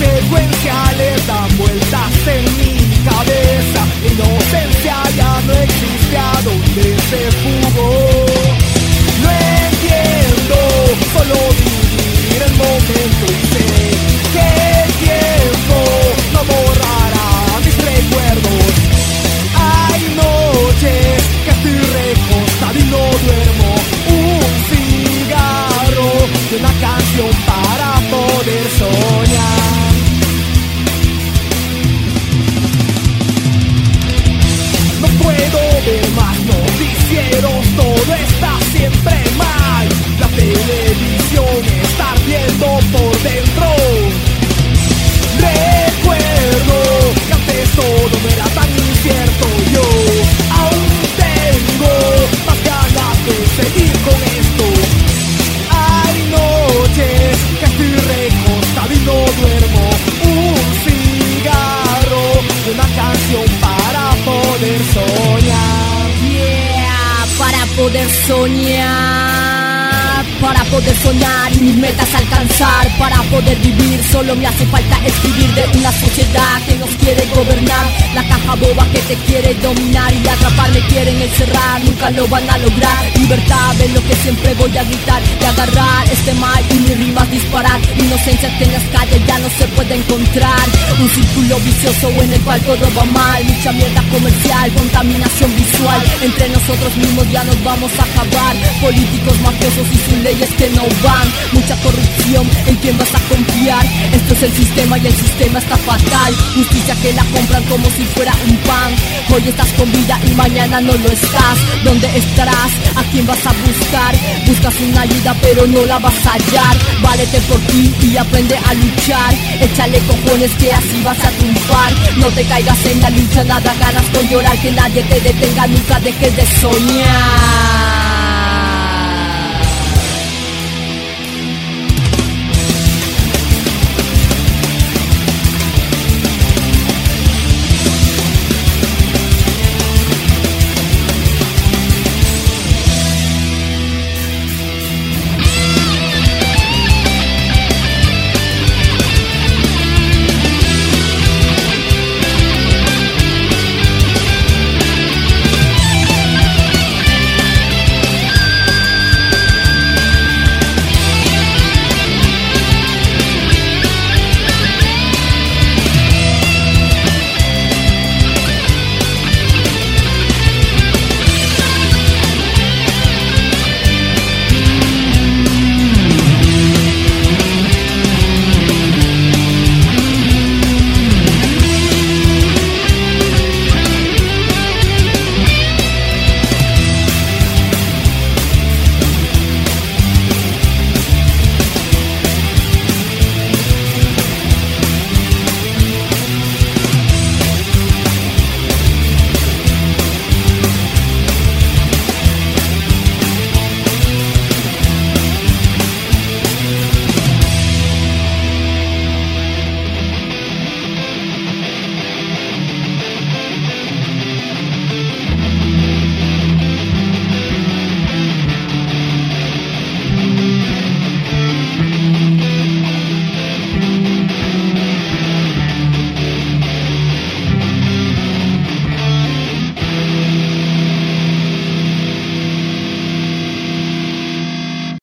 secuenciales dan vueltas en mi cabeza. Inocencia ya no existe a donde se fugó. No entiendo, solo vivir el momento y ser. Soñar. Para poder soñar y mis metas alcanzar. Para poder vivir solo me hace falta escribir de una sociedad que nos quiere gobernar. La caja boba que te quiere dominar y atrapar me quieren encerrar. Nunca lo van a lograr. Libertad es lo que siempre voy a gritar. Y agarrar este mal y mis rimas disparar. Inocencia que en las calles ya no se puede encontrar. Un círculo vicioso en el cual todo va mal. Mucha mierda comercial contaminación visual. Entre nosotros mismos ya nos vamos a acabar. Políticos mafiosos y sus leyes no van. Mucha corrupción en quién vas a confiar esto es el sistema y el sistema está fatal. Justicia que la compran como si fuera un pan. Hoy estás con vida y mañana no lo estás. ¿dónde estarás? ¿a quién vas a buscar? buscas una ayuda pero no la vas a hallar. Válete por ti y aprende a luchar. Échale cojones que así vas a triunfar. No te caigas en la lucha nada ganas con llorar. Que nadie te detenga nunca dejes de soñar